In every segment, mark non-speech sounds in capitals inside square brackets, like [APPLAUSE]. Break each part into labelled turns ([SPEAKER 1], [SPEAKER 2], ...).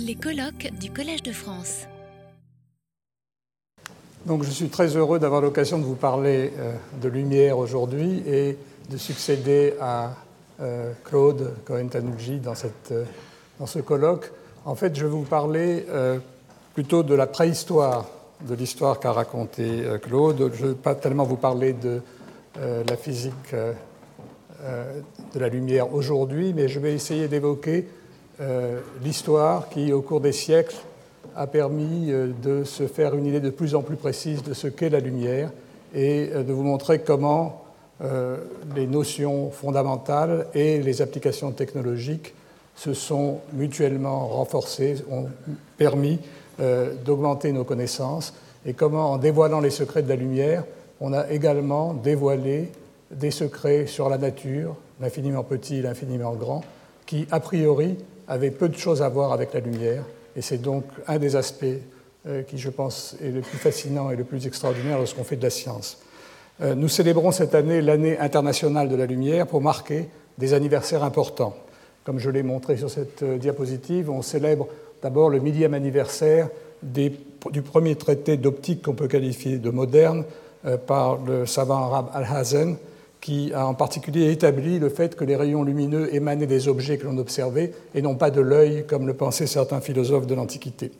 [SPEAKER 1] Les colloques du Collège de France.
[SPEAKER 2] Donc, je suis très heureux d'avoir l'occasion de vous parler euh, de lumière aujourd'hui et de succéder à euh, Claude Cohen-Tanucci dans, euh, dans, ce colloque. En fait, je vais vous parler plutôt de la préhistoire de l'histoire qu'a raconté Claude. Je ne vais pas tellement vous parler de la physique de la lumière aujourd'hui, mais je vais essayer d'évoquer l'histoire qui, au cours des siècles, a permis euh, de se faire une idée de plus en plus précise de ce qu'est la lumière et euh, de vous montrer comment euh, les notions fondamentales et les applications technologiques se sont mutuellement renforcées, ont permis d'augmenter nos connaissances et comment, en dévoilant les secrets de la lumière, on a également dévoilé des secrets sur la nature, l'infiniment petit et l'infiniment grand, qui, a priori, avaient peu de choses à voir avec la lumière et c'est donc un des aspects euh, qui, je pense, est le plus fascinant et le plus extraordinaire lorsqu'on fait de la science. Euh, nous célébrons cette année l'année internationale de la lumière pour marquer des anniversaires importants. Comme je l'ai montré sur cette euh, diapositive, on célèbre d'abord le millième anniversaire du premier traité d'optique qu'on peut qualifier de moderne par le savant arabe Al-Hazen, qui a en particulier établi le fait que les rayons lumineux émanaient des objets que l'on observait et non pas de l'œil, comme le pensaient certains philosophes de l'Antiquité.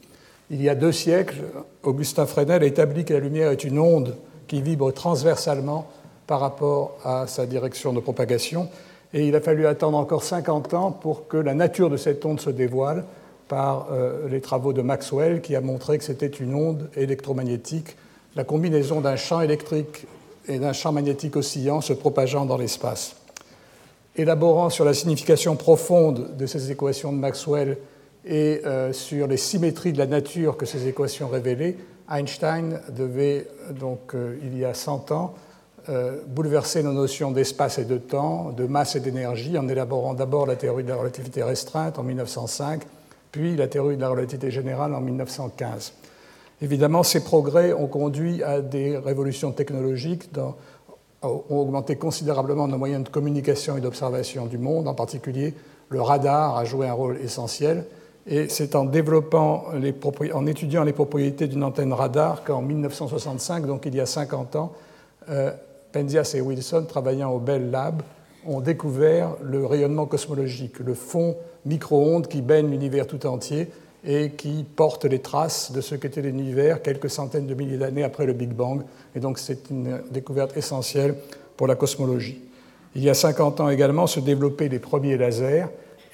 [SPEAKER 2] Il y a deux siècles, Augustin Fresnel a établi que la lumière est une onde qui vibre transversalement par rapport à sa direction de propagation, et il a fallu attendre encore 50 ans pour que la nature de cette onde se dévoile par euh, les travaux de Maxwell, qui a montré que c'était une onde électromagnétique, la combinaison d'un champ électrique et d'un champ magnétique oscillant se propageant dans l'espace. Élaborant sur la signification profonde de ces équations de Maxwell et euh, sur les symétries de la nature que ces équations révélaient, Einstein devait, donc, euh, il y a 100 ans, euh, bouleverser nos notions d'espace et de temps, de masse et d'énergie, en élaborant d'abord la théorie de la relativité restreinte en 1905, puis la théorie de la relativité générale en 1915. Évidemment, ces progrès ont conduit à des révolutions technologiques, ont augmenté considérablement nos moyens de communication et d'observation du monde, en particulier le radar a joué un rôle essentiel. Et c'est en étudiant les propriétés d'une antenne radar qu'en 1965, donc il y a 50 ans, euh, Penzias et Wilson, travaillant au Bell Lab, ont découvert le rayonnement cosmologique, le fond micro-ondes qui baigne l'univers tout entier et qui porte les traces de ce qu'était l'univers quelques centaines de milliers d'années après le Big Bang. Et donc c'est une découverte essentielle pour la cosmologie. Il y a 50 ans également se développaient les premiers lasers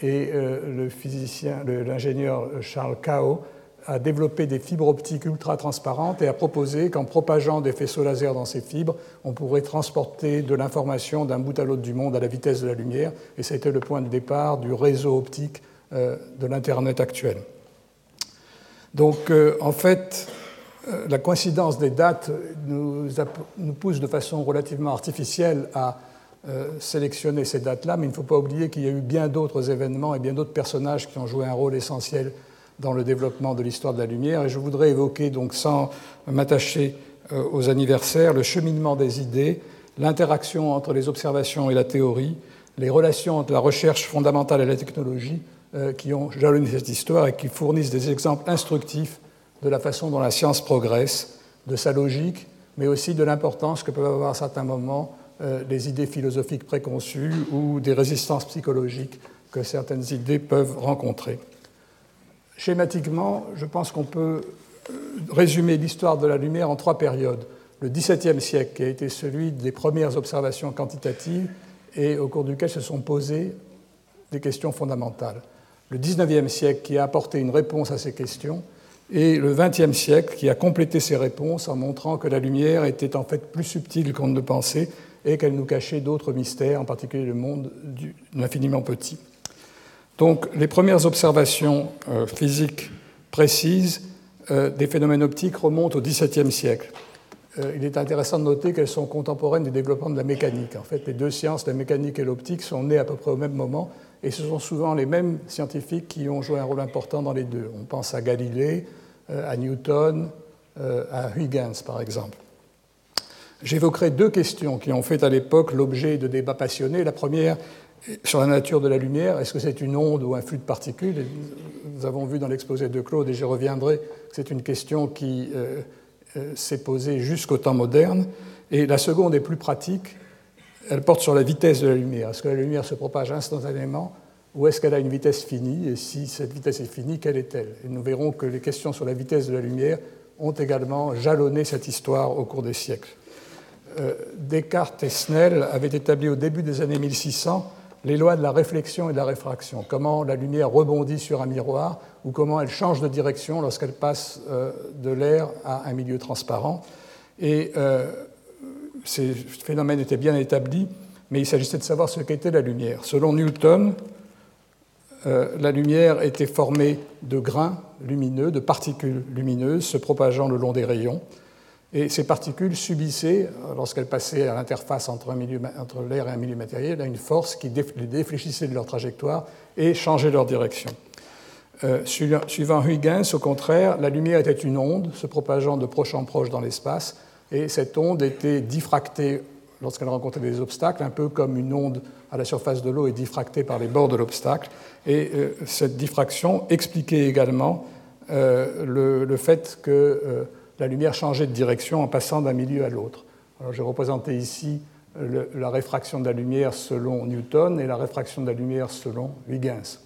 [SPEAKER 2] et euh, le physicien, l'ingénieur Charles Kao a développé des fibres optiques ultra transparentes et a proposé qu'en propageant des faisceaux laser dans ces fibres, on pourrait transporter de l'information d'un bout à l'autre du monde à la vitesse de la lumière. Et c'était le point de départ du réseau optique euh, de l'Internet actuel. Donc, euh, en fait, euh, la coïncidence des dates nous, pousse de façon relativement artificielle à euh, sélectionner ces dates-là, mais il ne faut pas oublier qu'il y a eu bien d'autres événements et bien d'autres personnages qui ont joué un rôle essentiel dans le développement de l'histoire de la lumière. Et je voudrais évoquer, donc, sans m'attacher aux anniversaires, le cheminement des idées, l'interaction entre les observations et la théorie, les relations entre la recherche fondamentale et la technologie, qui ont jalonné cette histoire et qui fournissent des exemples instructifs de la façon dont la science progresse, de sa logique, mais aussi de l'importance que peuvent avoir à certains moments euh, les idées philosophiques préconçues ou des résistances psychologiques que certaines idées peuvent rencontrer. Schématiquement, je pense qu'on peut euh, résumer l'histoire de la lumière en trois périodes. Le XVIIe siècle, qui a été celui des premières observations quantitatives et au cours duquel se sont posées des questions fondamentales le XIXe siècle qui a apporté une réponse à ces questions, et le XXe siècle qui a complété ces réponses en montrant que la lumière était en fait plus subtile qu'on ne le pensait et qu'elle nous cachait d'autres mystères, en particulier le monde de l'infiniment petit. Donc les premières observations euh, physiques précises euh, des phénomènes optiques remontent au XVIIe siècle. Euh, il est intéressant de noter qu'elles sont contemporaines du développement de la mécanique. En fait, les deux sciences, la mécanique et l'optique, sont nées à peu près au même moment et ce sont souvent les mêmes scientifiques qui ont joué un rôle important dans les deux. On pense à Galilée, euh, à Newton, euh, à Huygens par exemple. J'évoquerai deux questions qui ont fait à l'époque l'objet de débats passionnés. La première sur la nature de la lumière. Est-ce que c'est une onde ou un flux de particules? Nous avons vu dans l'exposé de Claude, et j'y reviendrai, que c'est une question qui s'est posée jusqu'au temps moderne. Et la seconde est plus pratique, elle porte sur la vitesse de la lumière. Est-ce que la lumière se propage instantanément ou est-ce qu'elle a une vitesse finie Et si cette vitesse est finie, quelle est-elle Et nous verrons que les questions sur la vitesse de la lumière ont également jalonné cette histoire au cours des siècles. Euh, Descartes et Snell avaient établi au début des années 1600 les lois de la réflexion et de la réfraction, comment la lumière rebondit sur un miroir ou comment elle change de direction lorsqu'elle passe euh, de l'air à un milieu transparent. Et euh, ces phénomènes étaient bien établis, mais il s'agissait de savoir ce qu'était la lumière. Selon Newton, la lumière était formée de grains lumineux, de particules lumineuses se propageant le long des rayons. Et ces particules subissaient, lorsqu'elles passaient à l'interface entre, l'air et un milieu matériel, une force qui les défléchissait de leur trajectoire et changeait leur direction. Euh, suivant Huygens, au contraire, la lumière était une onde se propageant de proche en proche dans l'espace, et cette onde était diffractée lorsqu'elle rencontrait des obstacles, un peu comme une onde à la surface de l'eau est diffractée par les bords de l'obstacle. Et euh, cette diffraction expliquait également euh, le, fait que la lumière changeait de direction en passant d'un milieu à l'autre. J'ai représenté ici la réfraction de la lumière selon Newton et la réfraction de la lumière selon Huygens.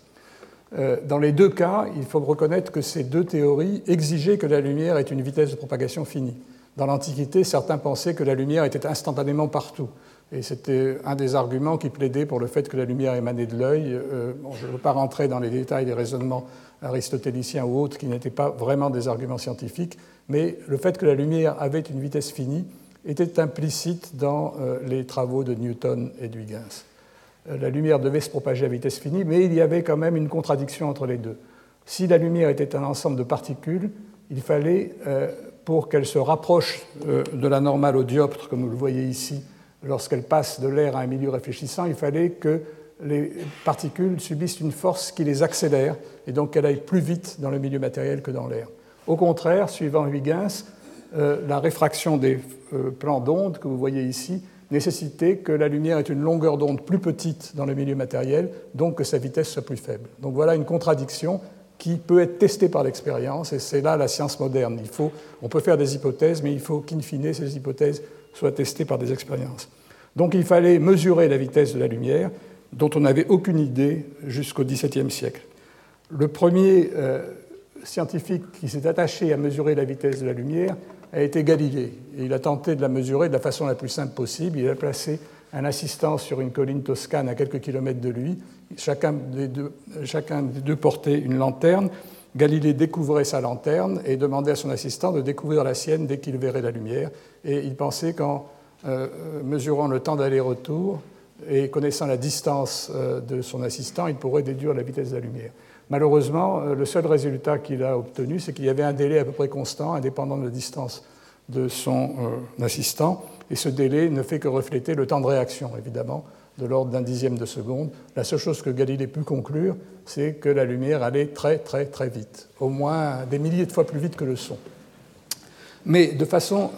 [SPEAKER 2] Euh, dans les deux cas, il faut reconnaître que ces deux théories exigeaient que la lumière ait une vitesse de propagation finie. Dans l'Antiquité, certains pensaient que la lumière était instantanément partout. Et c'était un des arguments qui plaidait pour le fait que la lumière émanait de l'œil. Euh, je ne veux pas rentrer dans les détails des raisonnements aristotéliciens ou autres qui n'étaient pas vraiment des arguments scientifiques, mais le fait que la lumière avait une vitesse finie était implicite dans euh, les travaux de Newton et d'Huygens. Euh, la lumière devait se propager à vitesse finie, mais il y avait quand même une contradiction entre les deux. Si la lumière était un ensemble de particules, il fallait, euh, pour qu'elle se rapproche de la normale au dioptre, comme vous le voyez ici, lorsqu'elle passe de l'air à un milieu réfléchissant, il fallait que les particules subissent une force qui les accélère et donc qu'elles aillent plus vite dans le milieu matériel que dans l'air. Au contraire, suivant Huygens, euh, la réfraction des euh, plans d'onde que vous voyez ici nécessitait que la lumière ait une longueur d'onde plus petite dans le milieu matériel, donc que sa vitesse soit plus faible. Donc voilà une contradiction qui peut être testée par l'expérience, et c'est là la science moderne. Il faut, on peut faire des hypothèses, mais il faut qu'in fine, ces hypothèses soient testées par des expériences. Donc il fallait mesurer la vitesse de la lumière, dont on n'avait aucune idée jusqu'au XVIIe siècle. Le premier euh, scientifique qui s'est attaché à mesurer la vitesse de la lumière a été Galilée. Et il a tenté de la mesurer de la façon la plus simple possible. Il a placé un assistant sur une colline toscane à quelques kilomètres de lui. Chacun des deux, portait une lanterne. Galilée découvrait sa lanterne et demandait à son assistant de découvrir la sienne dès qu'il verrait la lumière. Et il pensait qu'en euh, mesurant le temps d'aller-retour et connaissant la distance euh, de son assistant, il pourrait déduire la vitesse de la lumière. Malheureusement, euh, le seul résultat qu'il a obtenu, c'est qu'il y avait un délai à peu près constant, indépendant de la distance de son euh, assistant, et ce délai ne fait que refléter le temps de réaction, évidemment, de l'ordre d'un dixième de seconde. La seule chose que Galilée pu conclure, c'est que la lumière allait très très très vite, au moins des milliers de fois plus vite que le son. Mais de façon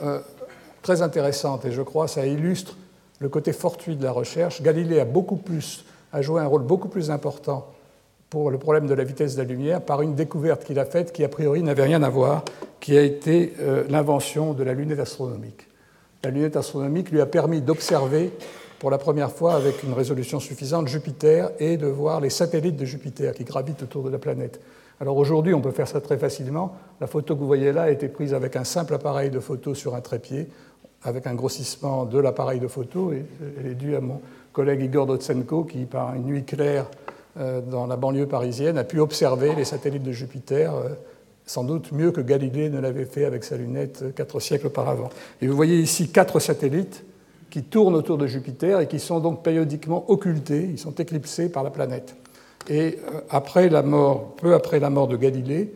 [SPEAKER 2] très intéressante, et je crois ça illustre le côté fortuit de la recherche, Galilée a beaucoup plus, a joué un rôle beaucoup plus important pour le problème de la vitesse de la lumière par une découverte qu'il a faite qui a priori n'avait rien à voir, qui a été euh, l'invention de la lunette astronomique. La lunette astronomique lui a permis d'observer pour la première fois avec une résolution suffisante Jupiter et de voir les satellites de Jupiter qui gravitent autour de la planète. Alors aujourd'hui, on peut faire ça très facilement. La photo que vous voyez là a été prise avec un simple appareil de photo sur un trépied, avec un grossissement de l'appareil de photo. Et elle est due à mon collègue Igor Dotsenko qui, par une nuit claire, euh, dans la banlieue parisienne, a pu observer les satellites de Jupiter, euh, sans doute mieux que Galilée ne l'avait fait avec sa lunette euh, quatre siècles auparavant. Et vous voyez ici quatre satellites qui tournent autour de Jupiter et qui sont donc périodiquement occultés, ils sont éclipsés par la planète. Et après la mort, peu après la mort de Galilée,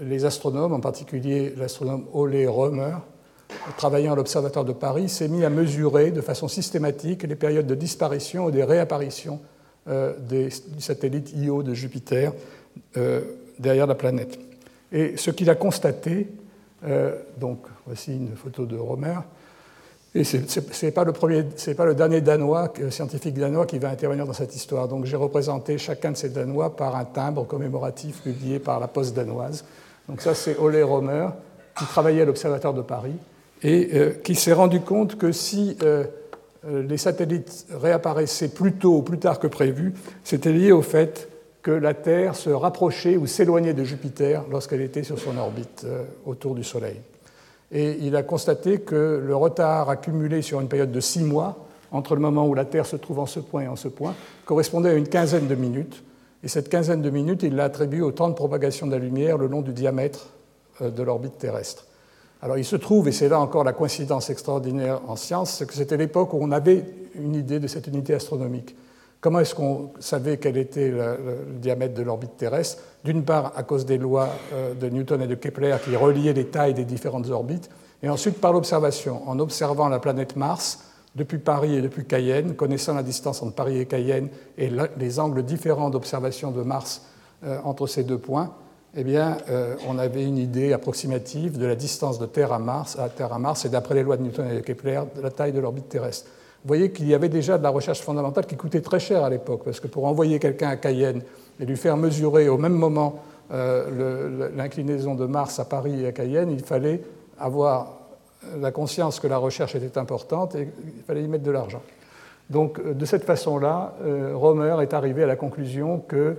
[SPEAKER 2] les astronomes, en particulier l'astronome Ole Römer, travaillant à l'Observatoire de Paris, s'est mis à mesurer de façon systématique les périodes de disparition et de réapparition euh, des, du satellite Io de Jupiter euh, derrière la planète. Et ce qu'il a constaté, euh, donc voici une photo de Romer, Et ce n'est pas, le pas le dernier Danois, scientifique danois qui va intervenir dans cette histoire. Donc j'ai représenté chacun de ces Danois par un timbre commémoratif publié par la Poste danoise. Donc ça, c'est Ole Romer, qui travaillait à l'Observatoire de Paris et euh, qui s'est rendu compte que si euh, euh, les satellites réapparaissaient plus tôt ou plus tard que prévu, c'était lié au fait que la Terre se rapprochait ou s'éloignait de Jupiter lorsqu'elle était sur son orbite autour du Soleil. Et il a constaté que le retard accumulé sur une période de six mois, entre le moment où la Terre se trouve en ce point et en ce point, correspondait à une quinzaine de minutes. Et cette quinzaine de minutes, il l'a attribuée au temps de propagation de la lumière le long du diamètre de l'orbite terrestre. Alors il se trouve, et c'est là encore la coïncidence extraordinaire en science, que c'était l'époque où on avait une idée de cette unité astronomique. Comment est-ce qu'on savait quel était le, diamètre de l'orbite terrestre? D'une part, à cause des lois euh, de Newton et de Kepler qui reliaient les tailles des différentes orbites, et ensuite par l'observation, en observant la planète Mars depuis Paris et depuis Cayenne, connaissant la distance entre Paris et Cayenne et les angles différents d'observation de Mars euh, entre ces deux points, eh bien, euh, on avait une idée approximative de la distance de Terre à Mars, à Terre à Mars, et d'après les lois de Newton et de Kepler, de la taille de l'orbite terrestre. Vous voyez qu'il y avait déjà de la recherche fondamentale qui coûtait très cher à l'époque, parce que pour envoyer quelqu'un à Cayenne et lui faire mesurer au même moment euh, l'inclinaison de Mars à Paris et à Cayenne, il fallait avoir la conscience que la recherche était importante et il fallait y mettre de l'argent. Donc, de cette façon-là, euh, Romer est arrivé à la conclusion que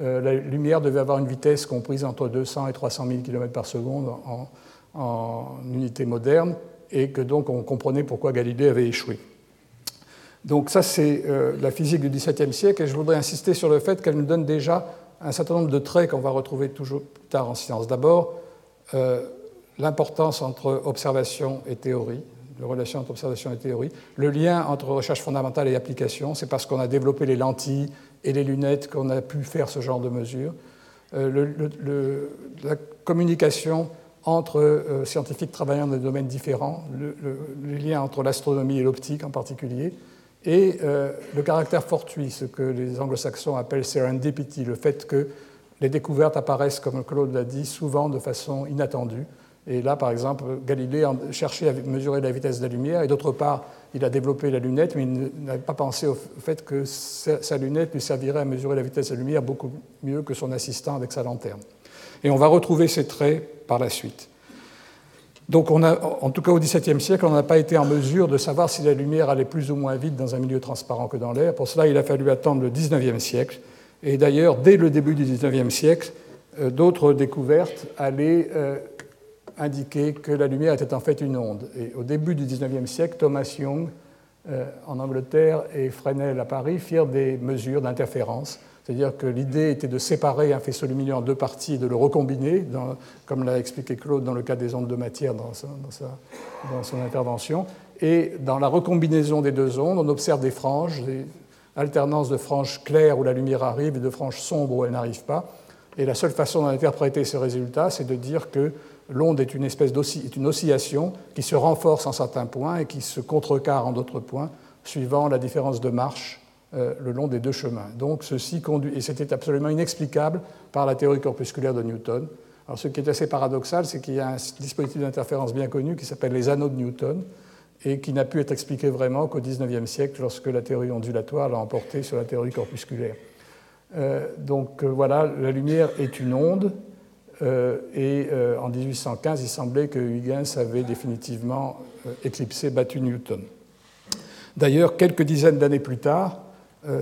[SPEAKER 2] euh, la lumière devait avoir une vitesse comprise entre 200 et 300 000 km par seconde en, unité moderne, et que donc on comprenait pourquoi Galilée avait échoué. Donc ça, c'est euh, la physique du XVIIe siècle, et je voudrais insister sur le fait qu'elle nous donne déjà un certain nombre de traits qu'on va retrouver toujours plus tard en science. D'abord, euh, l'importance entre observation et théorie, la relation entre observation et théorie, le lien entre recherche fondamentale et application, c'est parce qu'on a développé les lentilles et les lunettes qu'on a pu faire ce genre de mesures. Euh, la communication entre euh, scientifiques travaillant dans des domaines différents, le, lien entre l'astronomie et l'optique en particulier, et euh, le caractère fortuit, ce que les anglo-saxons appellent serendipity, le fait que les découvertes apparaissent, comme Claude l'a dit, souvent de façon inattendue. Et là, par exemple, Galilée cherchait à mesurer la vitesse de la lumière, et d'autre part, il a développé la lunette, mais il n'avait pas pensé au fait que sa lunette lui servirait à mesurer la vitesse de la lumière beaucoup mieux que son assistant avec sa lanterne. Et on va retrouver ces traits par la suite. Donc, en tout cas au XVIIe siècle, on n'a pas été en mesure de savoir si la lumière allait plus ou moins vite dans un milieu transparent que dans l'air. Pour cela, il a fallu attendre le XIXe siècle. Et d'ailleurs, dès le début du XIXe siècle, euh, d'autres découvertes allaient indiquer que la lumière était en fait une onde. Et au début du XIXe siècle, Thomas Young, euh, en Angleterre, et Fresnel à Paris firent des mesures d'interférence. C'est-à-dire que l'idée était de séparer un faisceau lumineux en deux parties et de le recombiner, comme l'a expliqué Claude dans le cas des ondes de matière dans, dans, son intervention. Et dans la recombinaison des deux ondes, on observe des franges, des alternances de franges claires où la lumière arrive et de franges sombres où elle n'arrive pas. Et la seule façon d'interpréter ces résultats, c'est de dire que l'onde est une espèce oscillation qui se renforce en certains points et qui se contrecarre en d'autres points, suivant la différence de marche euh, le long des deux chemins. Donc ceci conduit, et c'était absolument inexplicable par la théorie corpusculaire de Newton. Alors ce qui est assez paradoxal, c'est qu'il y a un dispositif d'interférence bien connu qui s'appelle les anneaux de Newton et qui n'a pu être expliqué vraiment qu'au XIXe siècle, lorsque la théorie ondulatoire l'a emporté sur la théorie corpusculaire. Euh, donc euh, voilà, la lumière est une onde, et euh, en 1815, il semblait que Huygens avait définitivement euh, éclipsé, battu Newton. D'ailleurs, quelques dizaines d'années plus tard,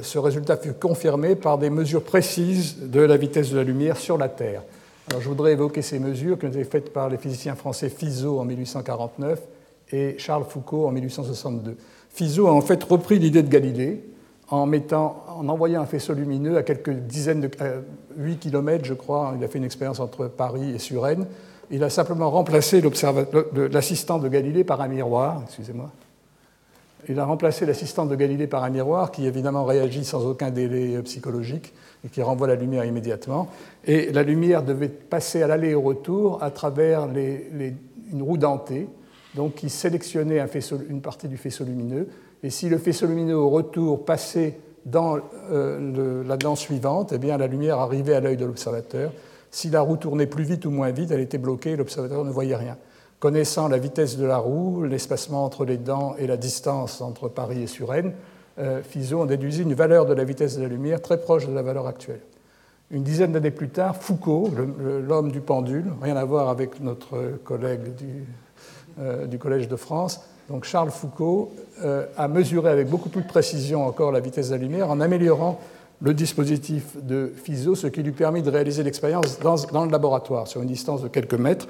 [SPEAKER 2] ce résultat fut confirmé par des mesures précises de la vitesse de la lumière sur la Terre. Alors, je voudrais évoquer ces mesures qui ont été faites par les physiciens français Fizeau en 1849 et Charles Foucault en 1862. Fizeau a en fait repris l'idée de Galilée en, envoyant un faisceau lumineux à quelques dizaines de 8 km, je crois. Il a fait une expérience entre Paris et Suresnes. Il a simplement remplacé l'assistant de Galilée par un miroir. Excusez-moi. Il a remplacé l'assistant de Galilée par un miroir qui évidemment réagit sans aucun délai psychologique et qui renvoie la lumière immédiatement. Et la lumière devait passer à l'aller et au retour à travers une roue dentée, donc qui sélectionnait une partie du faisceau lumineux et si le faisceau lumineux au retour passait dans euh, la dent suivante, eh bien, la lumière arrivait à l'œil de l'observateur. Si la roue tournait plus vite ou moins vite, elle était bloquée et l'observateur ne voyait rien. connaissant la vitesse de la roue, l'espacement entre les dents et la distance entre Paris et Suresnes, euh, Fizeau en déduisit une valeur de la vitesse de la lumière très proche de la valeur actuelle. Une dizaine d'années plus tard, Foucault, l'homme du pendule, rien à voir avec notre collègue du, euh, du Collège de France, donc Charles Foucault, euh, a mesuré avec beaucoup plus de précision encore la vitesse de la lumière en améliorant le dispositif de Fizeau, ce qui lui permet de réaliser l'expérience dans, le laboratoire sur une distance de quelques mètres.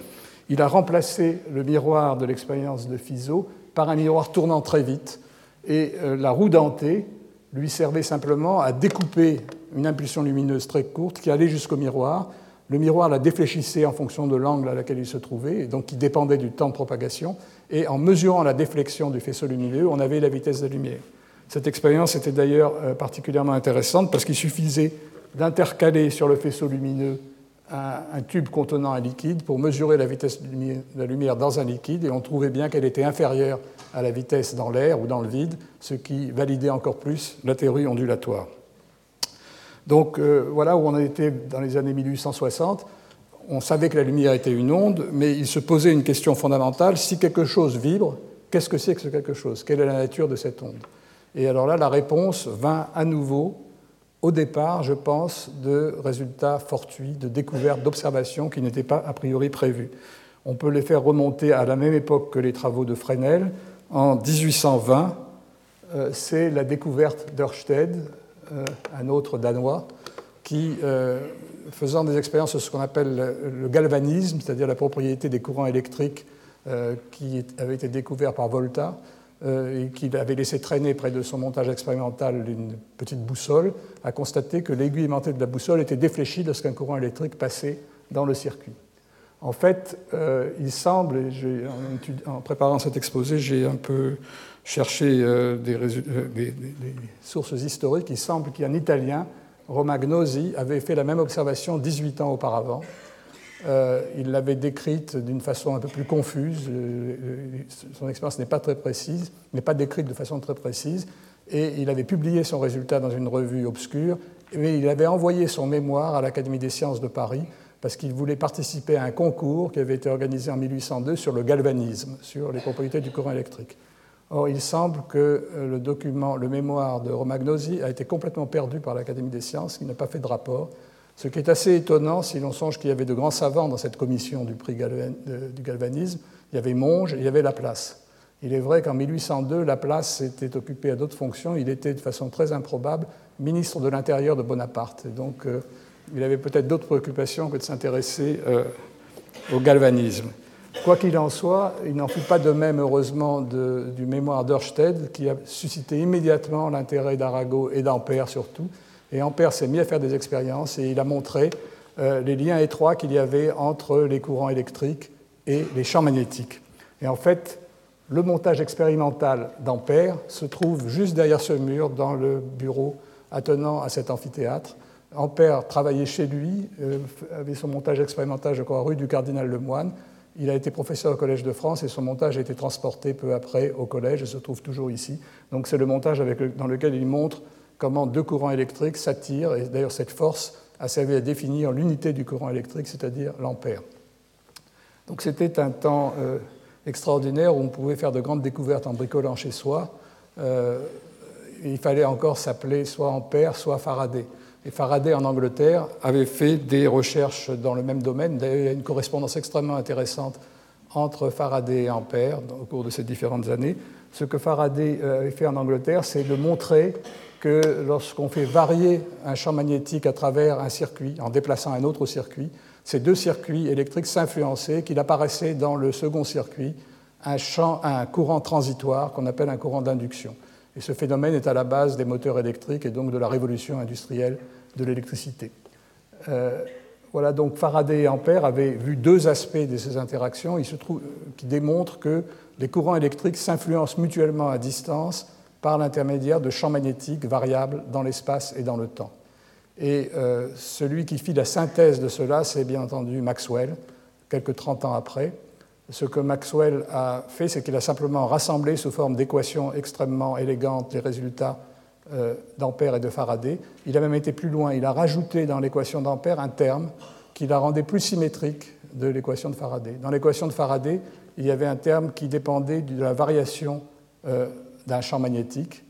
[SPEAKER 2] Il a remplacé le miroir de l'expérience de Fizeau par un miroir tournant très vite et euh, la roue dentée lui servait simplement à découper une impulsion lumineuse très courte qui allait jusqu'au miroir. Le miroir la défléchissait en fonction de l'angle à laquelle il se trouvait, et donc qui dépendait du temps de propagation. Et en mesurant la déflexion du faisceau lumineux, on avait la vitesse de la lumière. Cette expérience était d'ailleurs euh, particulièrement intéressante parce qu'il suffisait d'intercaler sur le faisceau lumineux un, tube contenant un liquide pour mesurer la vitesse de la lumière dans un liquide et on trouvait bien qu'elle était inférieure à la vitesse dans l'air ou dans le vide, ce qui validait encore plus la théorie ondulatoire. Donc euh, voilà où on était dans les années 1860. On savait que la lumière était une onde, mais il se posait une question fondamentale. Si quelque chose vibre, qu'est-ce que c'est que ce quelque chose? Quelle est la nature de cette onde? Et alors là, la réponse vint à nouveau au départ, je pense, de résultats fortuits, de découvertes, d'observations qui n'étaient pas a priori prévues. On peut les faire remonter à la même époque que les travaux de Fresnel. En 1820, euh, c'est la découverte d'Ørsted, euh, un autre Danois, qui, euh, faisant des expériences sur ce qu'on appelle le galvanisme, c'est-à-dire la propriété des courants électriques qui avait été découvert par Volta, euh, et qu'il avait laissé traîner près de son montage expérimental une petite boussole, a constaté que l'aiguille aimantée de la boussole était défléchie lorsqu'un courant électrique passait dans le circuit. En fait, euh, il semble, et en, préparant cet exposé, j'ai un peu cherché euh, des, sources historiques. Il semble qu'un Italien, Romagnosi, avait fait la même observation 18 ans auparavant euh, il l'avait décrite d'une façon un peu plus confuse. Euh, son expérience n'est pas très précise, n'est pas décrite de façon très précise. Et il avait publié son résultat dans une revue obscure, mais il avait envoyé son mémoire à l'Académie des sciences de Paris parce qu'il voulait participer à un concours qui avait été organisé en 1802 sur le galvanisme, sur les propriétés du courant électrique. Or, il semble que euh, le document, le mémoire de Romagnosi a été complètement perdu par l'Académie des sciences, qui n'a pas fait de rapport, ce qui est assez étonnant si l'on songe qu'il y avait de grands savants dans cette commission du prix du galvanisme. Il y avait Monge et il y avait Laplace. Il est vrai qu'en 1802, Laplace était occupé à d'autres fonctions. Il était de façon très improbable ministre de l'Intérieur de Bonaparte. Et donc, euh, il avait peut-être d'autres préoccupations que de s'intéresser euh, au galvanisme. Quoi qu'il en soit, il n'en fut pas de même, heureusement, du mémoire d'Ørsted, qui a suscité immédiatement l'intérêt d'Arago et d'Ampère surtout, et Ampère s'est mis à faire des expériences et il a montré euh, les liens étroits qu'il y avait entre les courants électriques et les champs magnétiques. Et en fait, le montage expérimental d'Ampère se trouve juste derrière ce mur dans le bureau attenant à cet amphithéâtre. Ampère travaillait chez lui, euh, avait son montage expérimental, je crois, rue du Cardinal Lemoine. Il a été professeur au Collège de France et son montage a été transporté peu après au collège et se trouve toujours ici. Donc c'est le montage dans lequel il montre comment deux courants électriques s'attirent, et d'ailleurs cette force a servi à définir l'unité du courant électrique, c'est-à-dire l'ampère. Donc c'était un temps euh, extraordinaire où on pouvait faire de grandes découvertes en bricolant chez soi. Euh, il fallait encore s'appeler soit Ampère, soit Faraday. Et Faraday en Angleterre avait fait des recherches dans le même domaine. D'ailleurs, il y a une correspondance extrêmement intéressante entre Faraday et Ampère au cours de ces différentes années. Ce que Faraday euh, avait fait en Angleterre, c'est de montrer que lorsqu'on fait varier un champ magnétique à travers un circuit, en déplaçant un autre circuit, ces deux circuits électriques s'influençaient, qu'il apparaissait dans le second circuit un, un courant transitoire qu'on appelle un courant d'induction. Et ce phénomène est à la base des moteurs électriques et donc de la révolution industrielle de l'électricité. Euh, voilà, donc Faraday et Ampère avaient vu deux aspects de ces interactions trouve, qui démontrent que les courants électriques s'influencent mutuellement à distance par l'intermédiaire de champs magnétiques variables dans l'espace et dans le temps. Et euh, celui qui fit la synthèse de cela, c'est bien entendu Maxwell, quelques 30 ans après. Ce que Maxwell a fait, c'est qu'il a simplement rassemblé sous forme d'équations extrêmement élégantes les résultats euh, d'Ampère et de Faraday. Il a même été plus loin, il a rajouté dans l'équation d'Ampère un terme qui la rendait plus symétrique de l'équation de Faraday. Dans l'équation de Faraday, il y avait un terme qui dépendait de la variation euh, d'un champ magnétique.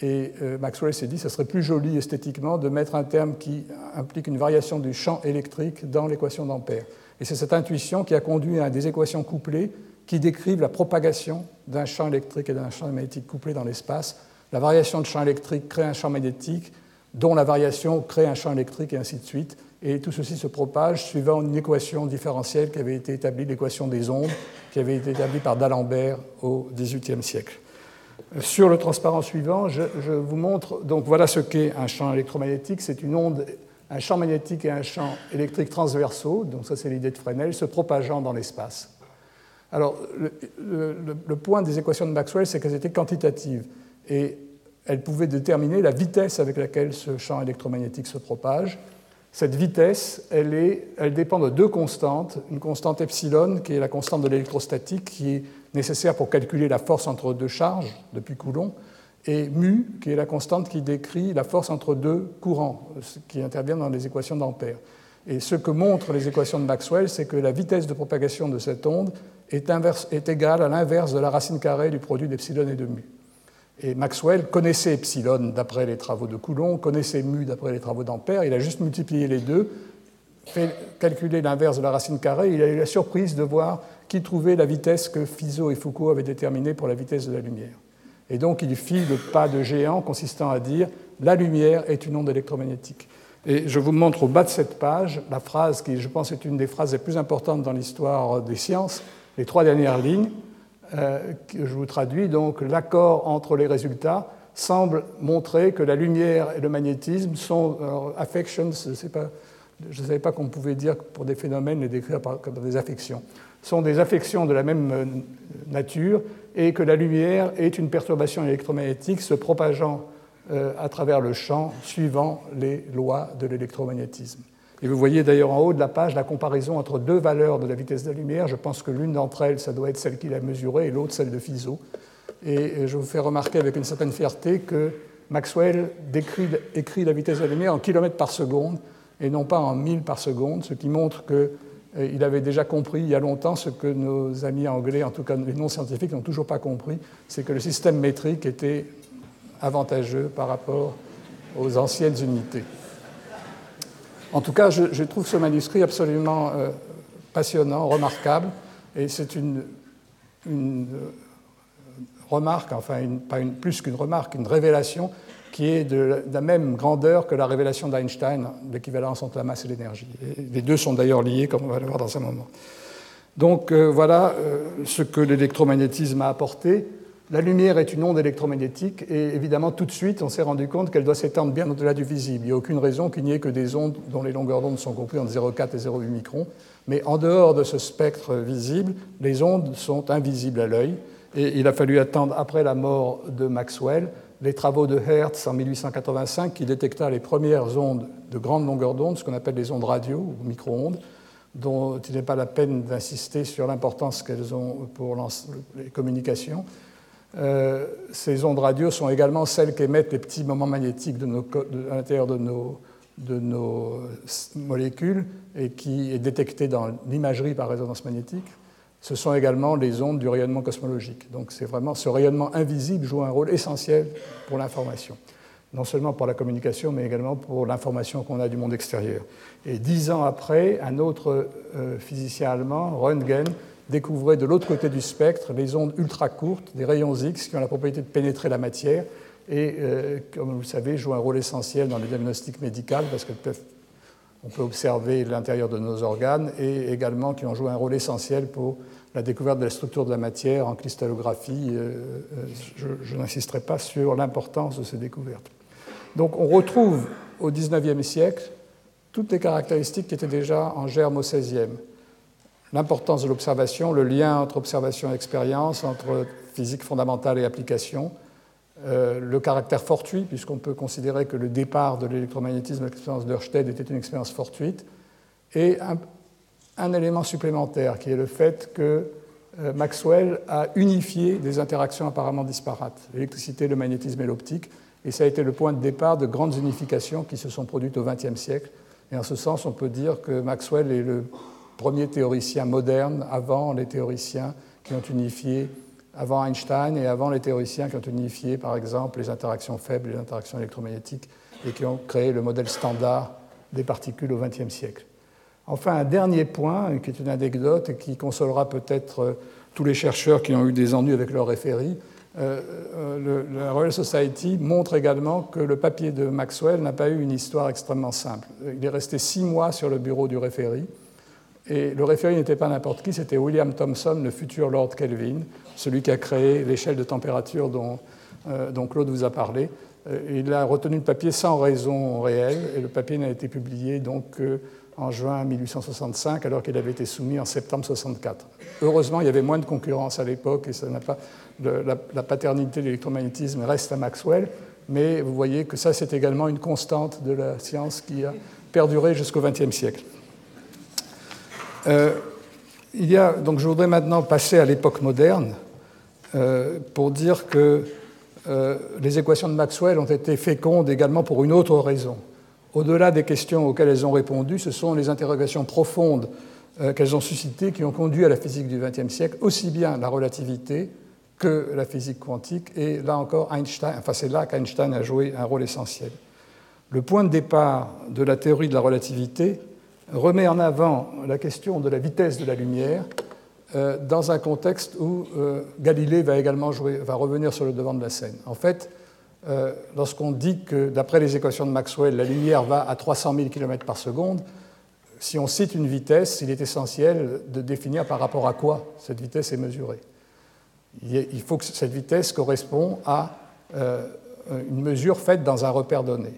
[SPEAKER 2] Et euh, Maxwell s'est dit ce serait plus joli esthétiquement de mettre un terme qui implique une variation du champ électrique dans l'équation d'Ampère. Et c'est cette intuition qui a conduit à des équations couplées qui décrivent la propagation d'un champ électrique et d'un champ magnétique couplé dans l'espace. La variation de champ électrique crée un champ magnétique, dont la variation crée un champ électrique, et ainsi de suite. Et tout ceci se propage suivant une équation différentielle qui avait été établie, l'équation des ondes, qui avait été établie par d'Alembert au XVIIIe siècle. Sur le transparent suivant, je, vous montre, donc voilà ce qu'est un champ électromagnétique. C'est une onde, un champ magnétique et un champ électrique transversaux, donc ça c'est l'idée de Fresnel, se propageant dans l'espace. Alors, le, point des équations de Maxwell, c'est qu'elles étaient quantitatives et elles pouvaient déterminer la vitesse avec laquelle ce champ électromagnétique se propage. Cette vitesse, elle, est, elle dépend de deux constantes. Une constante epsilon, qui est la constante de l'électrostatique, qui est nécessaire pour calculer la force entre deux charges, depuis Coulomb, et mu, qui est la constante qui décrit la force entre deux courants, qui interviennent dans les équations d'Ampère. Et ce que montrent les équations de Maxwell, c'est que la vitesse de propagation de cette onde est, est égale à l'inverse de la racine carrée du produit d'epsilon et de mu. Et Maxwell connaissait epsilon d'après les travaux de Coulomb, connaissait mu d'après les travaux d'Ampère, il a juste multiplié les deux, fait calculer l'inverse de la racine carrée, il a eu la surprise de voir qu'il trouvait la vitesse que Fizeau et Foucault avaient déterminée pour la vitesse de la lumière. Et donc il fit le pas de géant consistant à dire la lumière est une onde électromagnétique. Et je vous montre au bas de cette page la phrase qui, je pense, est une des phrases les plus importantes dans l'histoire des sciences, les trois dernières lignes, euh, que je vous traduis. Donc, l'accord entre les résultats semble montrer que la lumière et le magnétisme sont affections, pas, je ne savais pas qu'on pouvait dire pour des phénomènes les décrire comme des affections, sont des affections de la même euh, nature et que la lumière est une perturbation électromagnétique se propageant euh, à travers le champ suivant les lois de l'électromagnétisme. Et vous voyez d'ailleurs en haut de la page la comparaison entre deux valeurs de la vitesse de la lumière. Je pense que l'une d'entre elles, ça doit être celle qu'il a mesurée et l'autre celle de Fizeau. Et je vous fais remarquer avec une certaine fierté que Maxwell décrit, écrit la vitesse de la lumière en kilomètres par seconde et non pas en milles par seconde, ce qui montre euh, avait déjà compris il y a longtemps ce que nos amis anglais, en tout cas les non-scientifiques, n'ont toujours pas compris, c'est que le système métrique était avantageux par rapport aux anciennes unités. En tout cas, je, trouve ce manuscrit absolument euh, passionnant, remarquable, et c'est une, euh, remarque, enfin pas une, plus qu'une remarque, une révélation qui est de, la même grandeur que la révélation d'Einstein, l'équivalence entre la masse et l'énergie. Les deux sont d'ailleurs liés, comme on va le voir dans un moment. Donc euh, voilà ce que l'électromagnétisme a apporté. La lumière est une onde électromagnétique et évidemment tout de suite on s'est rendu compte qu'elle doit s'étendre bien au-delà du visible. Il n'y a aucune raison qu'il n'y ait que des ondes dont les longueurs d'onde sont comprises entre 0,4 et 0,8 microns. Mais en dehors de ce spectre visible, les ondes sont invisibles à l'œil. Et il a fallu attendre après la mort de Maxwell les travaux de Hertz en 1885 qui détecta les premières ondes de grande longueur d'onde, ce qu'on appelle les ondes radio ou micro-ondes, dont il n'est pas la peine d'insister sur l'importance qu'elles ont pour les communications. Euh, ces ondes radio sont également celles qu'émettent les petits moments magnétiques à l'intérieur de nos, de nos molécules et qui est détecté dans l'imagerie par résonance magnétique. Ce sont également les ondes du rayonnement cosmologique. Donc c'est vraiment ce rayonnement invisible joue un rôle essentiel pour l'information, non seulement pour la communication, mais également pour l'information qu'on a du monde extérieur. Et dix ans après, un autre euh, physicien allemand, Röntgen, découvrait de l'autre côté du spectre les ondes ultra courtes, des rayons X qui ont la propriété de pénétrer la matière et, euh, comme vous le savez, jouent un rôle essentiel dans les diagnostics médicaux parce qu'on peut observer l'intérieur de nos organes et également qui ont joué un rôle essentiel pour la découverte de la structure de la matière en cristallographie. Euh, euh, je, je n'insisterai pas sur l'importance de ces découvertes. Donc on retrouve au XIXe siècle toutes les caractéristiques qui étaient déjà en germe au XVIe l'importance de l'observation, le lien entre observation et expérience, entre physique fondamentale et application, euh, le caractère fortuit, puisqu'on peut considérer que le départ de l'électromagnétisme, l'expérience d'Ørsted, était une expérience fortuite, et un, élément supplémentaire, qui est le fait que euh, Maxwell a unifié des interactions apparemment disparates, l'électricité, le magnétisme et l'optique, et ça a été le point de départ de grandes unifications qui se sont produites au XXe siècle. Et en ce sens, on peut dire que Maxwell est le premier théoricien moderne avant les théoriciens qui ont unifié avant Einstein et avant les théoriciens qui ont unifié, par exemple, les interactions faibles et les interactions électromagnétiques et qui ont créé le modèle standard des particules au XXe siècle. Enfin, un dernier point, qui est une anecdote et qui consolera peut-être euh, tous les chercheurs qui ont eu des ennuis avec leur référé. Euh, euh, la Royal Society montre également que le papier de Maxwell n'a pas eu une histoire extrêmement simple. Il est resté six mois sur le bureau du référé. Et le référé n'était pas n'importe qui, c'était William Thomson, le futur Lord Kelvin, celui qui a créé l'échelle de température dont, dont, Claude vous a parlé. Il a retenu le papier sans raison réelle et le papier n'a été publié donc en juin 1865, alors qu'il avait été soumis en septembre 64. Heureusement, il y avait moins de concurrence à l'époque et ça n'a pas, la, paternité de l'électromagnétisme reste à Maxwell, mais vous voyez que ça, c'est également une constante de la science qui a perduré jusqu'au XXe siècle. Euh, il y a, donc je voudrais maintenant passer à l'époque moderne euh, pour dire que euh, les équations de Maxwell ont été fécondes également pour une autre raison. Au-delà des questions auxquelles elles ont répondu, ce sont les interrogations profondes qu'elles ont suscitées qui ont conduit à la physique du XXe siècle, aussi bien la relativité que la physique quantique, et là encore, Einstein, enfin c'est là qu'Einstein a joué un rôle essentiel. Le point de départ de la théorie de la relativité remet en avant la question de la vitesse de la lumière euh, dans un contexte où euh, Galilée va également jouer, va revenir sur le devant de la scène. En fait, euh, lorsqu'on dit que, d'après les équations de Maxwell, la lumière va à 300 000 km par seconde, si on cite une vitesse, il est essentiel de définir par rapport à quoi cette vitesse est mesurée. Il faut que cette vitesse corresponde à une mesure faite dans un repère donné.